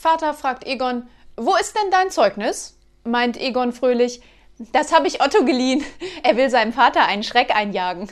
Vater fragt Egon, wo ist denn dein Zeugnis? Meint Egon fröhlich, das habe ich Otto geliehen. Er will seinem Vater einen Schreck einjagen.